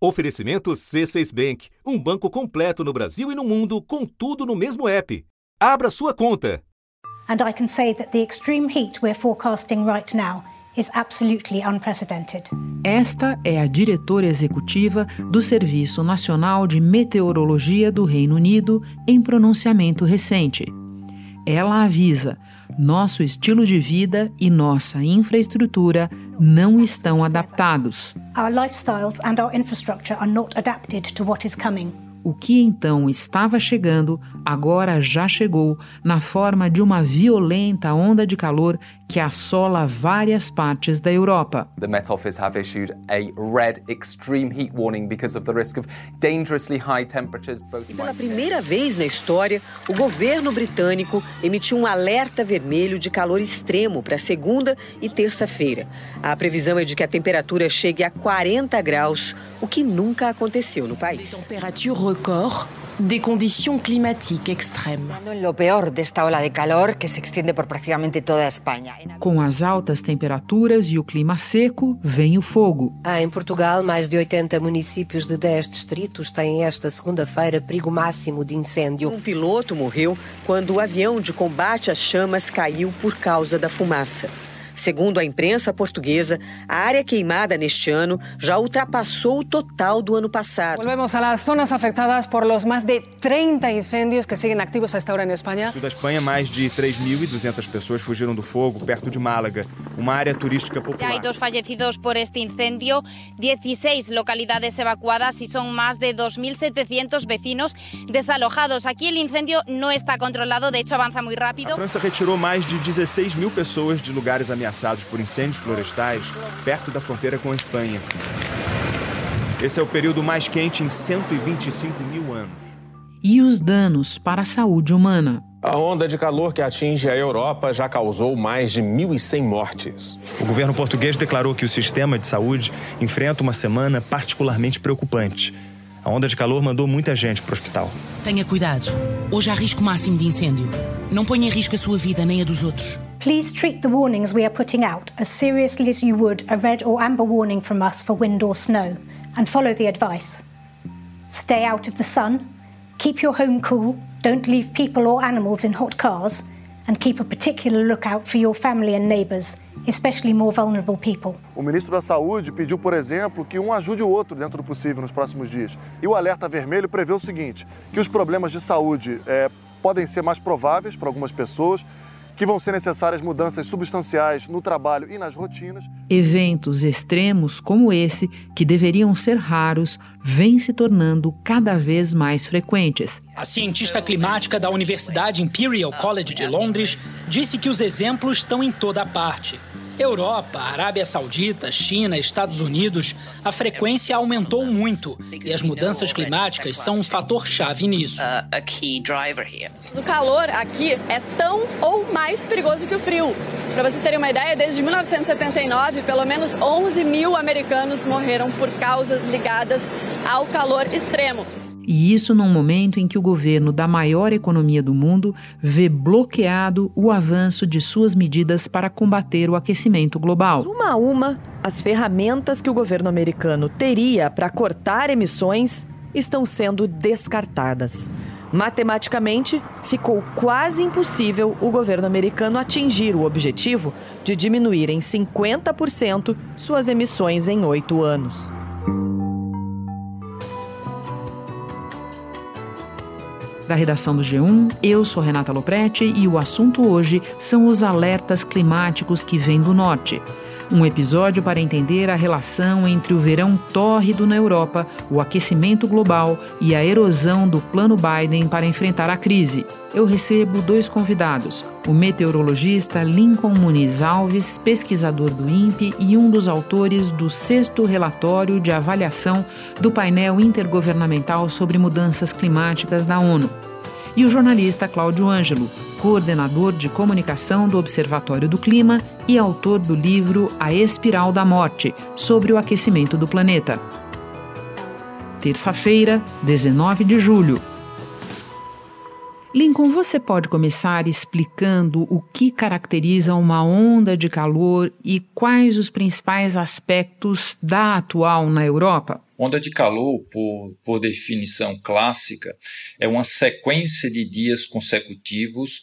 Oferecimento C6 Bank, um banco completo no Brasil e no mundo, com tudo no mesmo app. Abra sua conta. And I can say that the extreme heat we're forecasting right now is absolutely unprecedented. Esta é a diretora executiva do Serviço Nacional de Meteorologia do Reino Unido em pronunciamento recente. Ela avisa: nosso estilo de vida e nossa infraestrutura não estão adaptados. Our lifestyles and our infrastructure are not adapted to what is coming. O que então estava chegando, agora já chegou, na forma de uma violenta onda de calor que assola várias partes da Europa. The Met Office have issued a red extreme heat warning because of the risk of dangerously high temperatures. E pela primeira vez na história, o governo britânico emitiu um alerta vermelho de calor extremo para segunda e terça-feira. A previsão é de que a temperatura chegue a 40 graus, o que nunca aconteceu no país. Temperatura record des conditions climatiques extrêmes. Lo peor de esta ola de calor que se extiende por praticamente toda a Espanha. Com as altas temperaturas e o clima seco, vem o fogo. Ah, em Portugal, mais de 80 municípios de 10 distritos têm esta segunda-feira perigo máximo de incêndio. Um piloto morreu quando o avião de combate às chamas caiu por causa da fumaça. Segundo a imprensa portuguesa, a área queimada neste ano já ultrapassou o total do ano passado. Volvemos a las zonas afectadas por los más de 30 incendios que siguen activos a esta hora en España. No sul da Espanha, mais de 3.200 pessoas fugiram do fogo perto de Málaga, uma área turística popular. Ya hay dos fallecidos por este incendio, 16 localidades evacuadas y son más de 2.700 vecinos desalojados. Aquí el incendio no está controlado, de hecho avanza muy rápido. A França retirou mais de 16 mil pessoas de lugares ameaçados ameaçados por incêndios florestais perto da fronteira com a Espanha. Esse é o período mais quente em 125 mil anos. E os danos para a saúde humana? A onda de calor que atinge a Europa já causou mais de 1.100 mortes. O governo português declarou que o sistema de saúde enfrenta uma semana particularmente preocupante. A onda de calor mandou muita gente para o hospital. Tenha cuidado. Hoje há risco máximo de incêndio. Não ponha em risco a sua vida nem a dos outros. Please treat the warnings we are putting out as seriously as you would a red or amber warning from us for wind or snow, and follow the advice. Stay out of the sun, keep your home cool, don't leave people or animals in hot cars, and keep a particular lookout for your family and neighbours, especially more vulnerable people. O ministro da Saúde pediu, por exemplo, que um ajude o outro dentro do possível nos próximos dias. E o alerta vermelho prevê o seguinte: que os problemas de saúde é, podem ser mais prováveis para algumas pessoas que vão ser necessárias mudanças substanciais no trabalho e nas rotinas. Eventos extremos como esse, que deveriam ser raros, vêm se tornando cada vez mais frequentes. A cientista climática da Universidade Imperial College de Londres disse que os exemplos estão em toda parte. Europa, Arábia Saudita, China, Estados Unidos, a frequência aumentou muito e as mudanças climáticas são um fator chave nisso. O calor aqui é tão ou mais perigoso que o frio. Para vocês terem uma ideia, desde 1979, pelo menos 11 mil americanos morreram por causas ligadas ao calor extremo. E isso num momento em que o governo da maior economia do mundo vê bloqueado o avanço de suas medidas para combater o aquecimento global. Uma a uma, as ferramentas que o governo americano teria para cortar emissões estão sendo descartadas. Matematicamente, ficou quase impossível o governo americano atingir o objetivo de diminuir em 50% suas emissões em oito anos. Da redação do G1. Eu sou Renata Loprete e o assunto hoje são os alertas climáticos que vêm do norte. Um episódio para entender a relação entre o verão tórrido na Europa, o aquecimento global e a erosão do plano Biden para enfrentar a crise. Eu recebo dois convidados: o meteorologista Lincoln Muniz Alves, pesquisador do INPE e um dos autores do sexto relatório de avaliação do painel intergovernamental sobre mudanças climáticas da ONU e o jornalista Cláudio Ângelo, coordenador de comunicação do Observatório do Clima e autor do livro A Espiral da Morte sobre o aquecimento do planeta. Terça-feira, 19 de julho. Lincoln, você pode começar explicando o que caracteriza uma onda de calor e quais os principais aspectos da atual na Europa? Onda de calor, por, por definição clássica, é uma sequência de dias consecutivos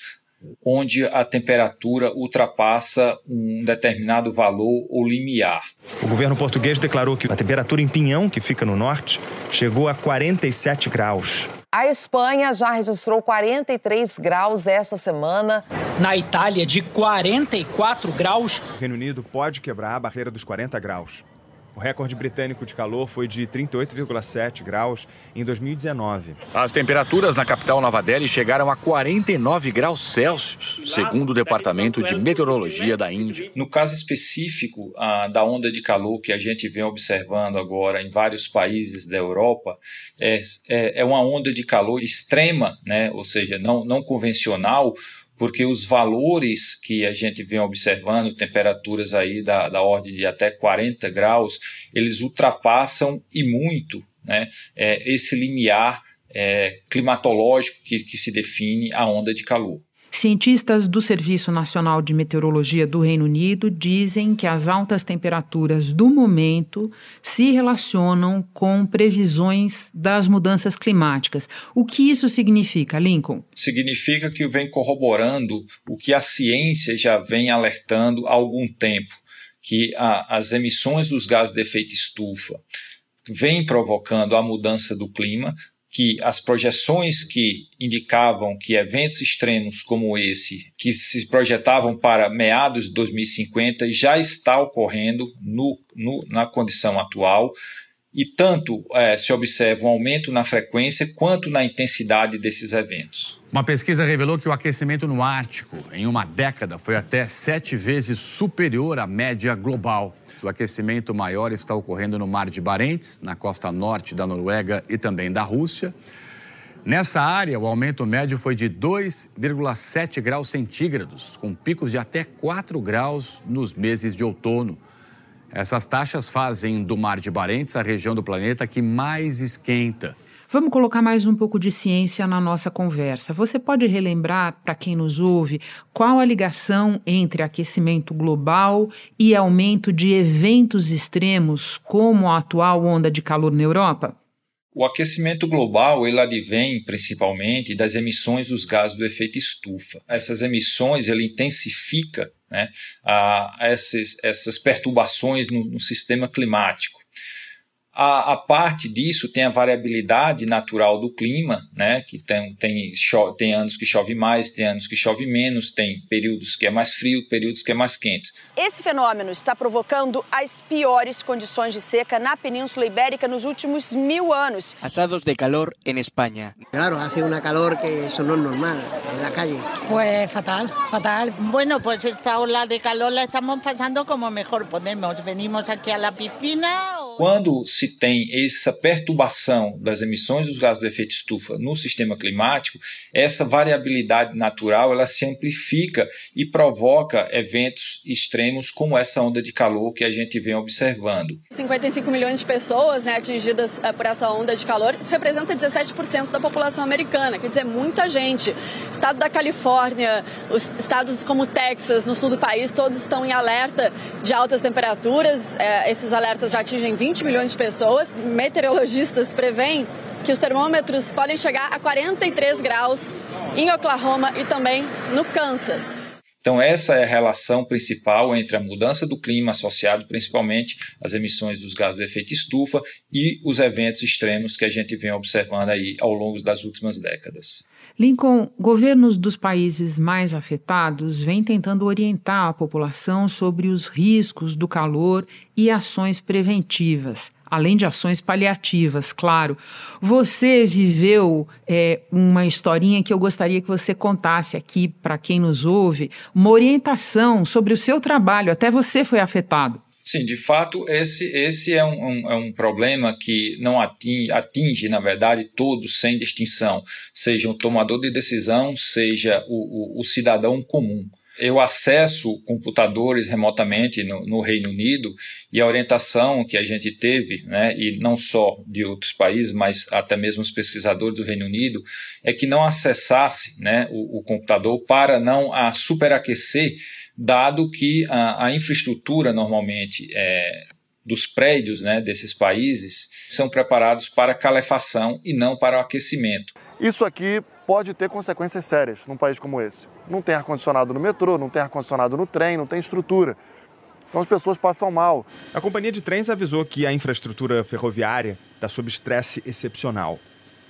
onde a temperatura ultrapassa um determinado valor ou limiar. O governo português declarou que a temperatura em Pinhão, que fica no norte, chegou a 47 graus. A Espanha já registrou 43 graus esta semana. Na Itália, de 44 graus. O Reino Unido pode quebrar a barreira dos 40 graus. O recorde britânico de calor foi de 38,7 graus em 2019. As temperaturas na capital Nova Delhi chegaram a 49 graus Celsius, segundo o Departamento de Meteorologia da Índia. No caso específico ah, da onda de calor que a gente vem observando agora em vários países da Europa, é, é, é uma onda de calor extrema, né? ou seja, não, não convencional, porque os valores que a gente vem observando, temperaturas aí da, da ordem de até 40 graus, eles ultrapassam e muito né, é, esse limiar é, climatológico que, que se define a onda de calor. Cientistas do Serviço Nacional de Meteorologia do Reino Unido dizem que as altas temperaturas do momento se relacionam com previsões das mudanças climáticas. O que isso significa, Lincoln? Significa que vem corroborando o que a ciência já vem alertando há algum tempo, que a, as emissões dos gases de efeito estufa vêm provocando a mudança do clima, que as projeções que indicavam que eventos extremos como esse, que se projetavam para meados de 2050, já está ocorrendo no, no, na condição atual. E tanto é, se observa um aumento na frequência quanto na intensidade desses eventos. Uma pesquisa revelou que o aquecimento no Ártico, em uma década, foi até sete vezes superior à média global. O aquecimento maior está ocorrendo no Mar de Barents, na costa norte da Noruega e também da Rússia. Nessa área, o aumento médio foi de 2,7 graus centígrados, com picos de até 4 graus nos meses de outono. Essas taxas fazem do Mar de Barents a região do planeta que mais esquenta. Vamos colocar mais um pouco de ciência na nossa conversa. Você pode relembrar, para quem nos ouve, qual a ligação entre aquecimento global e aumento de eventos extremos, como a atual onda de calor na Europa? O aquecimento global ele advém principalmente das emissões dos gases do efeito estufa. Essas emissões ele intensifica né, a, essas, essas perturbações no, no sistema climático. A, a, parte disso tem a variabilidade natural do clima, né? Que tem, tem, tem anos que chove mais, tem anos que chove menos, tem períodos que é mais frio, períodos que é mais quente. Esse fenômeno está provocando as piores condições de seca na Península Ibérica nos últimos mil anos. Asados de calor em Espanha. Claro, hace una calor que eso no es normal en la calle. Pues fatal, fatal. Bueno, pues esta ola de calor la estamos pasando como mejor podemos. Venimos aquí a la piscina. O... Quando se tem essa perturbação das emissões dos gases do efeito estufa no sistema climático, essa variabilidade natural ela se amplifica e provoca eventos extremos como essa onda de calor que a gente vem observando. 55 milhões de pessoas né, atingidas uh, por essa onda de calor, isso representa 17% da população americana, quer dizer, muita gente. Estado da Califórnia, os estados como Texas, no sul do país, todos estão em alerta de altas temperaturas. Uh, esses alertas já atingem 20 milhões de pessoas. Meteorologistas preveem que os termômetros podem chegar a 43 graus em Oklahoma e também no Kansas. Então, essa é a relação principal entre a mudança do clima, associado principalmente às emissões dos gases do efeito estufa, e os eventos extremos que a gente vem observando aí ao longo das últimas décadas. Lincoln, governos dos países mais afetados vêm tentando orientar a população sobre os riscos do calor e ações preventivas, além de ações paliativas, claro. Você viveu é, uma historinha que eu gostaria que você contasse aqui para quem nos ouve, uma orientação sobre o seu trabalho, até você foi afetado. Sim, de fato, esse, esse é, um, um, é um problema que não atinge, atinge, na verdade, todos sem distinção, seja o tomador de decisão, seja o, o, o cidadão comum. Eu acesso computadores remotamente no, no, Reino Unido e a orientação que a gente teve, né, e não só de outros países, mas até mesmo os pesquisadores do Reino Unido, é que não acessasse né, o, o computador para não a superaquecer dado que a, a infraestrutura normalmente é, dos prédios né, desses países são preparados para calefação e não para o aquecimento. Isso aqui pode ter consequências sérias num país como esse. Não tem ar-condicionado no metrô, não tem ar-condicionado no trem, não tem estrutura. Então as pessoas passam mal. A companhia de trens avisou que a infraestrutura ferroviária está sob estresse excepcional.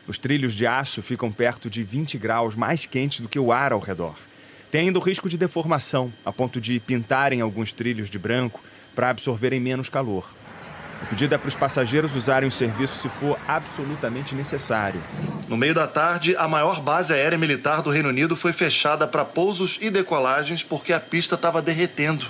Os trilhos de aço ficam perto de 20 graus mais quentes do que o ar ao redor. Tem ainda o risco de deformação, a ponto de pintarem alguns trilhos de branco para absorverem menos calor. O pedido é para os passageiros usarem o serviço se for absolutamente necessário. No meio da tarde, a maior base aérea militar do Reino Unido foi fechada para pousos e decolagens porque a pista estava derretendo.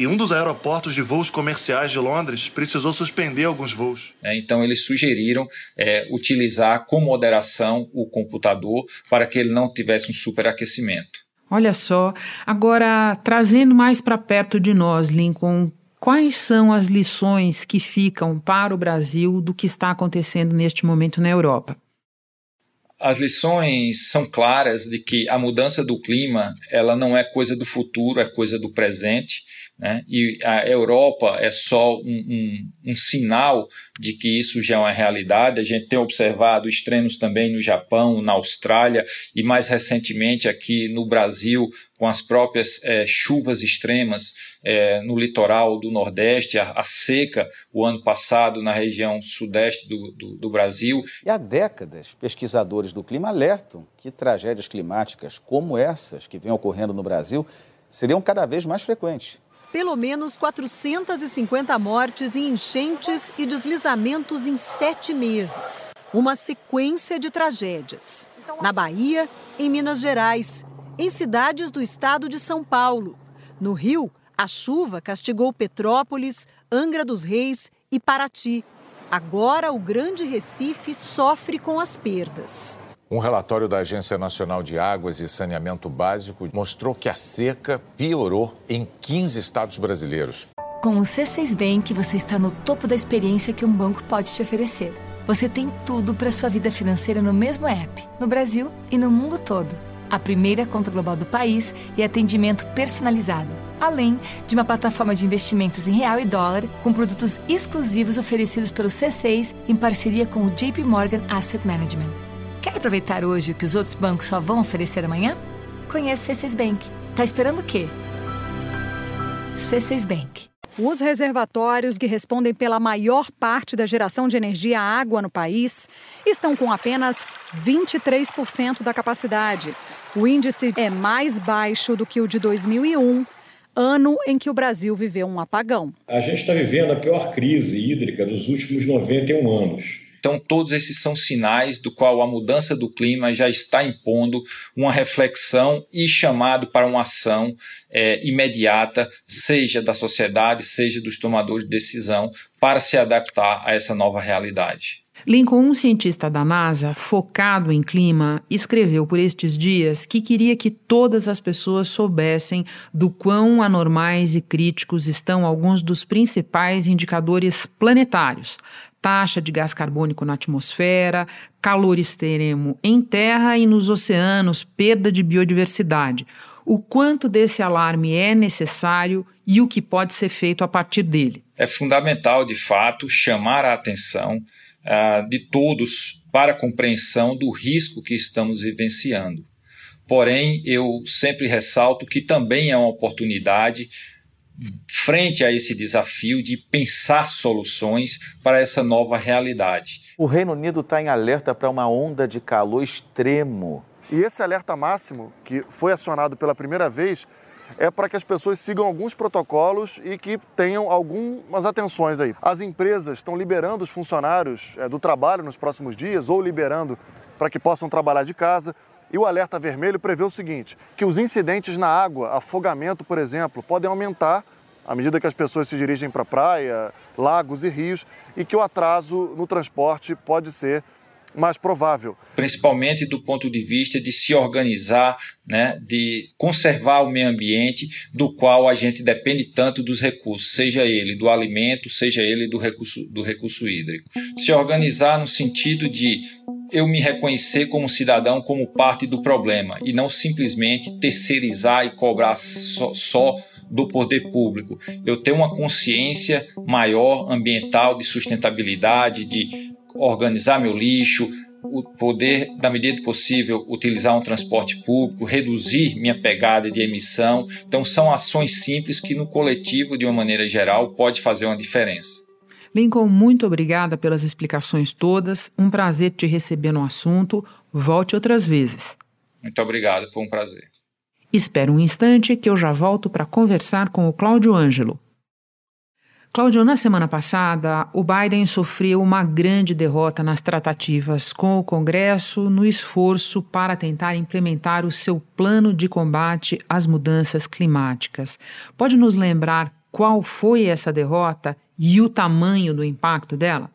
E um dos aeroportos de voos comerciais de Londres precisou suspender alguns voos. É, então, eles sugeriram é, utilizar com moderação o computador para que ele não tivesse um superaquecimento. Olha só, agora trazendo mais para perto de nós, Lincoln, quais são as lições que ficam para o Brasil do que está acontecendo neste momento na Europa? As lições são claras de que a mudança do clima ela não é coisa do futuro, é coisa do presente né? E a Europa é só um, um, um, sinal de que isso já é uma realidade. A gente tem observado extremos também no Japão, na Austrália e mais recentemente aqui no Brasil, com as próprias é, chuvas extremas é, no litoral do Nordeste, a, a, seca o ano passado na região sudeste do, do, do Brasil. E há décadas, pesquisadores do clima alertam que tragédias climáticas como essas que vêm ocorrendo no Brasil seriam cada vez mais frequentes pelo menos 450 mortes em enchentes e deslizamentos em sete meses. Uma sequência de tragédias. Na Bahia, em Minas Gerais, em cidades do estado de São Paulo. No Rio, a chuva castigou Petrópolis, Angra dos Reis e Paraty. Agora, o Grande Recife sofre com as perdas. Um relatório da Agência Nacional de Águas e Saneamento Básico mostrou que a seca piorou em 15 estados brasileiros. Com o C6 Bank, você está no topo da experiência que um banco pode te oferecer. Você tem tudo para sua vida financeira no mesmo app, no Brasil e no mundo todo. A primeira conta global do país e atendimento personalizado, além de uma plataforma de investimentos em real e dólar com produtos exclusivos oferecidos pelo C6 em parceria com o JP Morgan Asset Management. Aproveitar hoje o que os outros bancos só vão oferecer amanhã? Conheça o C6 Bank. Tá esperando o quê? C6 Bank. Os reservatórios que respondem pela maior parte da geração de energia água no país estão com apenas 23% da capacidade. O índice é mais baixo do que o de 2001, ano em que o Brasil viveu um apagão. A gente está vivendo a pior crise hídrica dos últimos 91 anos. Então, todos esses são sinais do qual a mudança do clima já está impondo uma reflexão e chamado para uma ação é, imediata, seja da sociedade, seja dos tomadores de decisão, para se adaptar a essa nova realidade. Lincoln, um cientista da NASA focado em clima, escreveu por estes dias que queria que todas as pessoas soubessem do quão anormais e críticos estão alguns dos principais indicadores planetários, taxa de gás carbônico na atmosfera, calor extremo em terra e nos oceanos, perda de biodiversidade. O quanto desse alarme é necessário e o que pode ser feito a partir dele. É fundamental, de fato, chamar a atenção uh, de todos para a compreensão do risco que estamos vivenciando. Porém, eu sempre ressalto que também é uma oportunidade frente a esse desafio de pensar soluções para essa nova realidade. O Reino Unido está em alerta para uma onda de calor extremo. E esse alerta máximo, que foi acionado pela primeira vez, é para que as pessoas sigam alguns protocolos e que tenham algumas atenções aí. As empresas estão liberando os funcionários é, do trabalho nos próximos dias ou liberando para que possam trabalhar de casa. E o alerta vermelho prevê o seguinte: que os incidentes na água, afogamento, por exemplo, podem aumentar à medida que as pessoas se dirigem para praia, lagos e rios, e que o atraso no transporte pode ser mais provável. Principalmente do ponto de vista de se organizar, né, de conservar o meio ambiente, do qual a gente depende tanto dos recursos, seja ele do alimento, seja ele do recurso, do recurso hídrico. Se organizar no sentido de eu me reconhecer como cidadão como parte do problema e não simplesmente terceirizar e cobrar só, só do poder público. Eu tenho uma consciência maior ambiental de sustentabilidade, de organizar meu lixo, o poder, na medida do possível, utilizar um transporte público, reduzir minha pegada de emissão. Então, são ações simples que, no coletivo, de uma maneira geral, pode fazer uma diferença. Lincoln, muito obrigada pelas explicações todas. Um prazer te receber no assunto. Volte outras vezes. Muito obrigado, foi um prazer. Espera um instante que eu já volto para conversar com o Cláudio Ângelo. Cláudio, na semana passada, o Biden sofreu uma grande derrota nas tratativas com o Congresso no esforço para tentar implementar o seu plano de combate às mudanças climáticas. Pode nos lembrar qual foi essa derrota e o tamanho do impacto dela?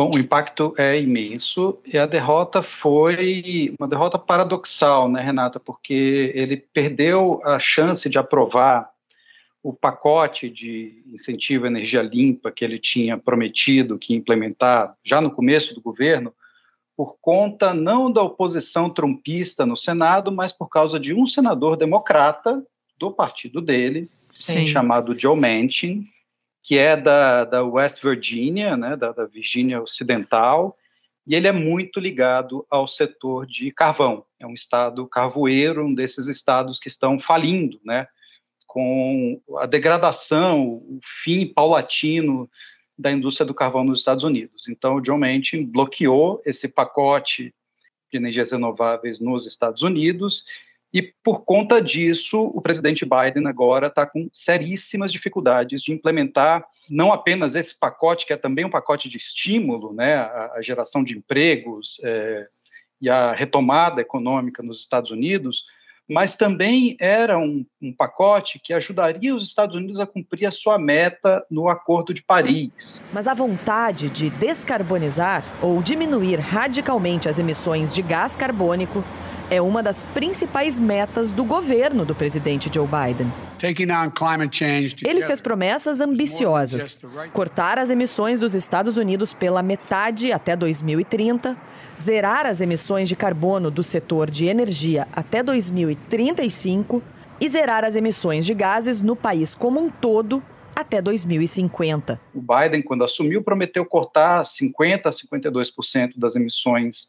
Bom, o impacto é imenso e a derrota foi uma derrota paradoxal, né, Renata? Porque ele perdeu a chance de aprovar o pacote de incentivo à energia limpa que ele tinha prometido que implementar já no começo do governo, por conta não da oposição trumpista no Senado, mas por causa de um senador democrata do partido dele, Sim. chamado Joe Manchin, que é da, da West Virginia, né, da, da Virgínia Ocidental, e ele é muito ligado ao setor de carvão. É um estado carvoeiro, um desses estados que estão falindo, né? com a degradação, o fim paulatino da indústria do carvão nos Estados Unidos. Então, o John Manchin bloqueou esse pacote de energias renováveis nos Estados Unidos e, por conta disso, o presidente Biden agora está com seríssimas dificuldades de implementar não apenas esse pacote, que é também um pacote de estímulo, né, a, geração de empregos é, e a retomada econômica nos Estados Unidos, mas também era um, um, pacote que ajudaria os Estados Unidos a cumprir a sua meta no Acordo de Paris. Mas a vontade de descarbonizar ou diminuir radicalmente as emissões de gás carbônico é uma das principais metas do governo do presidente Joe Biden. Ele fez promessas ambiciosas: cortar as emissões dos Estados Unidos pela metade até 2030 zerar as emissões de carbono do setor de energia até 2035 e zerar as emissões de gases no país como um todo até 2050. O Biden, quando assumiu, prometeu cortar 50% a 52% das emissões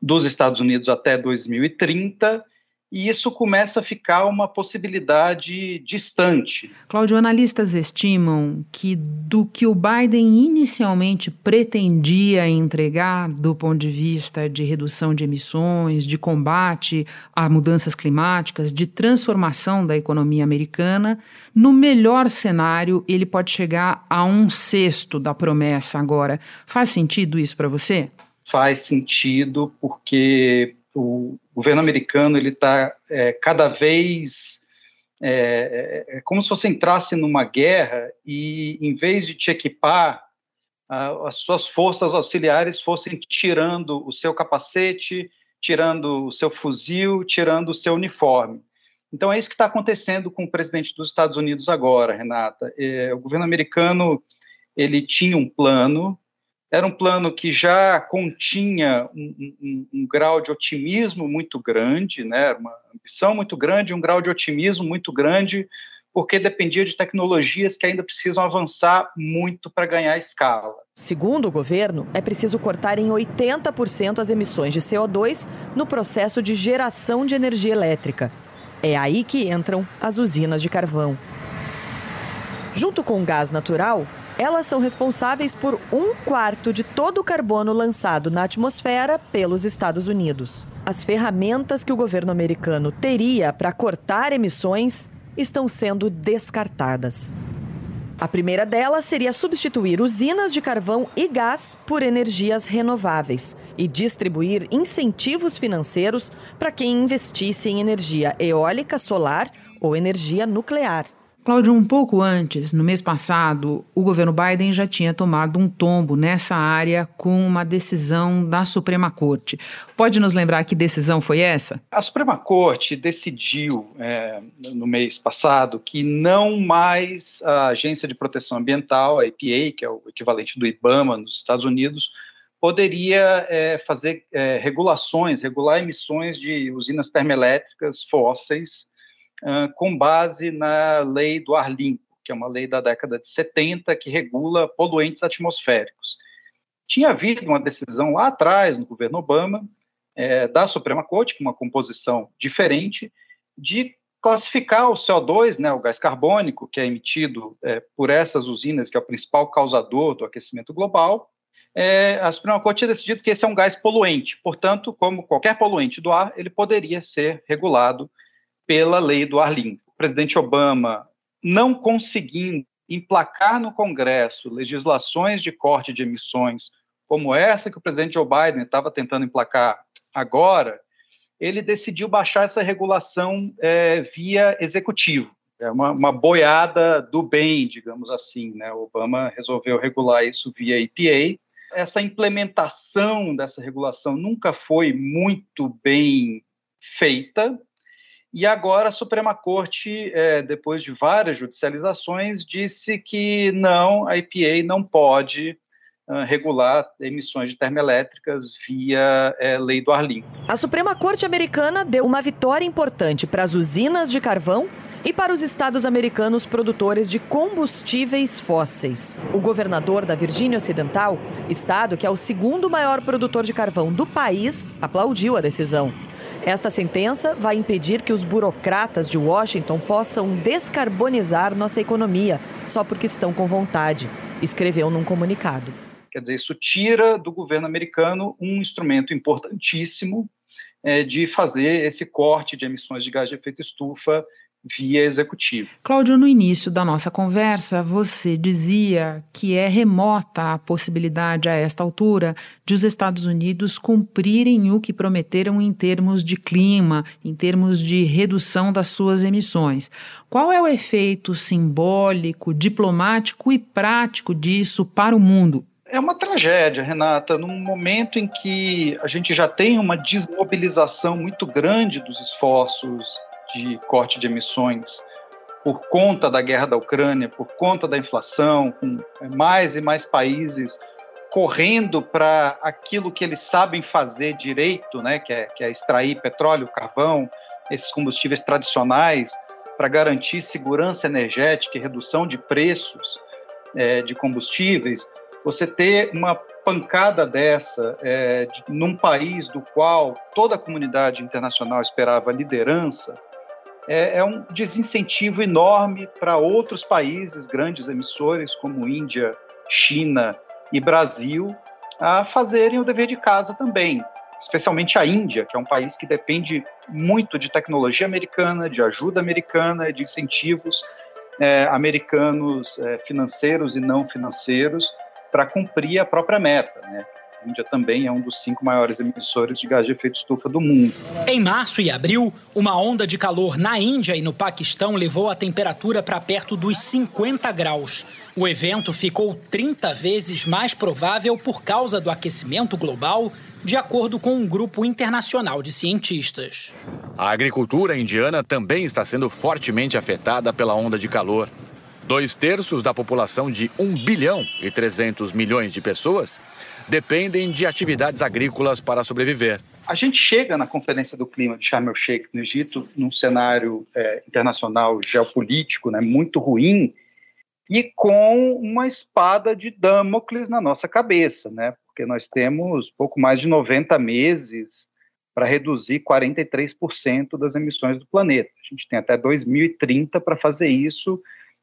dos Estados Unidos até 2030 e isso começa a ficar uma possibilidade distante. Cláudio, analistas estimam que do que o Biden inicialmente pretendia entregar do ponto de vista de redução de emissões, de combate a mudanças climáticas, de transformação da economia americana, no melhor cenário ele pode chegar a um sexto da promessa agora. Faz sentido isso para você? Faz sentido porque o governo americano ele está é, cada vez é, é, é, como se você entrasse numa guerra e em vez de te equipar a, as suas forças auxiliares fossem tirando o seu capacete, tirando o seu fuzil, tirando o seu uniforme. Então é isso que está acontecendo com o presidente dos Estados Unidos agora, Renata. É, o governo americano ele tinha um plano era um plano que já continha um, um, um, grau de otimismo muito grande, né? uma ambição muito grande, um grau de otimismo muito grande, porque dependia de tecnologias que ainda precisam avançar muito para ganhar escala. Segundo o governo, é preciso cortar em 80% as emissões de CO2 no processo de geração de energia elétrica. É aí que entram as usinas de carvão. Junto com o gás natural, elas são responsáveis por um quarto de todo o carbono lançado na atmosfera pelos Estados Unidos. As ferramentas que o governo americano teria para cortar emissões estão sendo descartadas. A primeira delas seria substituir usinas de carvão e gás por energias renováveis e distribuir incentivos financeiros para quem investisse em energia eólica, solar ou energia nuclear. Cláudio, um pouco antes, no mês passado, o governo Biden já tinha tomado um tombo nessa área com uma decisão da Suprema Corte. Pode nos lembrar que decisão foi essa? A Suprema Corte decidiu é, no mês passado que não mais a Agência de Proteção Ambiental, a EPA, que é o equivalente do IBAMA nos Estados Unidos, poderia é, fazer é, regulações, regular emissões de usinas termoelétricas fósseis com base na lei do ar limpo, que é uma lei da década de 70 que regula poluentes atmosféricos. Tinha havido uma decisão lá atrás, no governo Obama, é, da Suprema Corte, com uma composição diferente, de classificar o CO2, né, o gás carbônico, que é emitido é, por essas usinas, que é o principal causador do aquecimento global, é, a Suprema Corte tinha decidido que esse é um gás poluente. Portanto, como qualquer poluente do ar, ele poderia ser regulado pela lei do ar limpo. O presidente Obama, não conseguindo emplacar no Congresso legislações de corte de emissões como essa que o presidente Joe Biden estava tentando emplacar agora, ele decidiu baixar essa regulação é, via executivo. É uma, uma, boiada do bem, digamos assim. Né? O Obama resolveu regular isso via EPA. Essa implementação dessa regulação nunca foi muito bem feita, e agora a Suprema Corte, é, depois de várias judicializações, disse que não, a EPA não pode uh, regular emissões de termoelétricas via é, lei do ar limpo. A Suprema Corte americana deu uma vitória importante para as usinas de carvão e para os estados americanos produtores de combustíveis fósseis. O governador da Virgínia Ocidental, estado que é o segundo maior produtor de carvão do país, aplaudiu a decisão. Esta sentença vai impedir que os burocratas de Washington possam descarbonizar nossa economia só porque estão com vontade, escreveu num comunicado. Quer dizer, isso tira do governo americano um instrumento importantíssimo é, de fazer esse corte de emissões de gás de efeito estufa via executivo. Cláudio, no início da nossa conversa, você dizia que é remota a possibilidade a esta altura de os Estados Unidos cumprirem o que prometeram em termos de clima, em termos de redução das suas emissões. Qual é o efeito simbólico, diplomático e prático disso para o mundo? É uma tragédia, Renata, num momento em que a gente já tem uma desmobilização muito grande dos esforços de corte de emissões por conta da guerra da Ucrânia, por conta da inflação, com é, mais e mais países correndo para aquilo que eles sabem fazer direito, né, que é, que é extrair petróleo, carvão, esses combustíveis tradicionais, para garantir segurança energética e redução de preços é, de combustíveis, você ter uma pancada dessa é, de, num país do qual toda a comunidade internacional esperava liderança, é, é um desincentivo enorme para outros países, grandes emissores como Índia, China e Brasil, a fazerem o dever de casa também, especialmente a Índia, que é um país que depende muito de tecnologia americana, de ajuda americana, de incentivos é, americanos é, financeiros e não financeiros para cumprir a própria meta. Né? A Índia também é um dos cinco maiores emissores de gás de efeito estufa do mundo. Em março e abril, uma onda de calor na Índia e no Paquistão levou a temperatura para perto dos 50 graus. O evento ficou 30 vezes mais provável por causa do aquecimento global, de acordo com um grupo internacional de cientistas. A agricultura indiana também está sendo fortemente afetada pela onda de calor. Dois terços da população de 1 bilhão e 300 milhões de pessoas dependem de atividades agrícolas para sobreviver. A gente chega na Conferência do Clima de Sharm el-Sheikh, no Egito, num cenário é, internacional geopolítico né, muito ruim e com uma espada de Damocles na nossa cabeça, né? porque nós temos pouco mais de 90 meses para reduzir 43% das emissões do planeta. A gente tem até 2030 para fazer isso,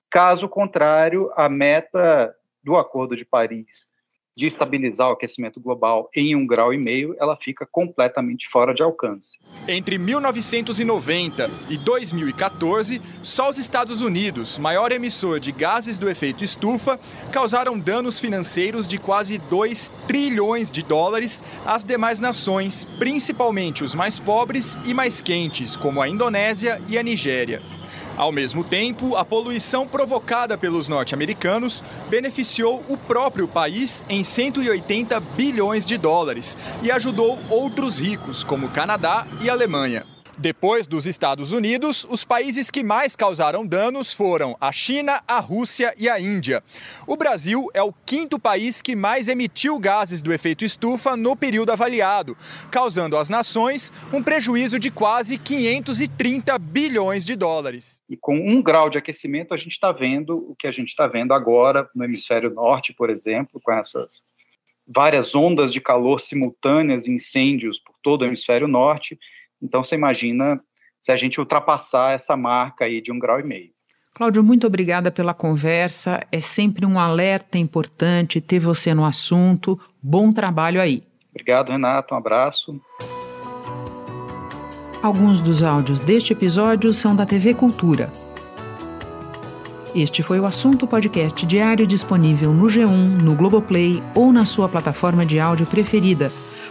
caso contrário, a meta do Acordo de Paris de estabilizar o aquecimento global em um grau e meio, ela fica completamente fora de alcance. Entre 1990 e 2014, só os Estados Unidos, maior emissor de gases do efeito estufa, causaram danos financeiros de quase 2 trilhões de dólares às demais nações, principalmente os mais pobres e mais quentes, como a Indonésia e a Nigéria. Ao mesmo tempo, a poluição provocada pelos norte-americanos beneficiou o próprio país em 180 bilhões de dólares e ajudou outros ricos, como Canadá e Alemanha. Depois dos Estados Unidos, os países que mais causaram danos foram a China, a Rússia e a Índia. O Brasil é o quinto país que mais emitiu gases do efeito estufa no período avaliado, causando às nações um prejuízo de quase 530 bilhões de dólares. E com um grau de aquecimento, a gente está vendo o que a gente está vendo agora no hemisfério norte, por exemplo, com essas várias ondas de calor simultâneas, incêndios por todo o hemisfério norte. Então, você imagina se a gente ultrapassar essa marca aí de um grau e meio. Cláudio, muito obrigada pela conversa. É sempre um alerta importante ter você no assunto. Bom trabalho aí. Obrigado, Renato. Um abraço. Alguns dos áudios deste episódio são da TV Cultura. Este foi o assunto podcast diário disponível no G1, no Globoplay ou na sua plataforma de áudio preferida.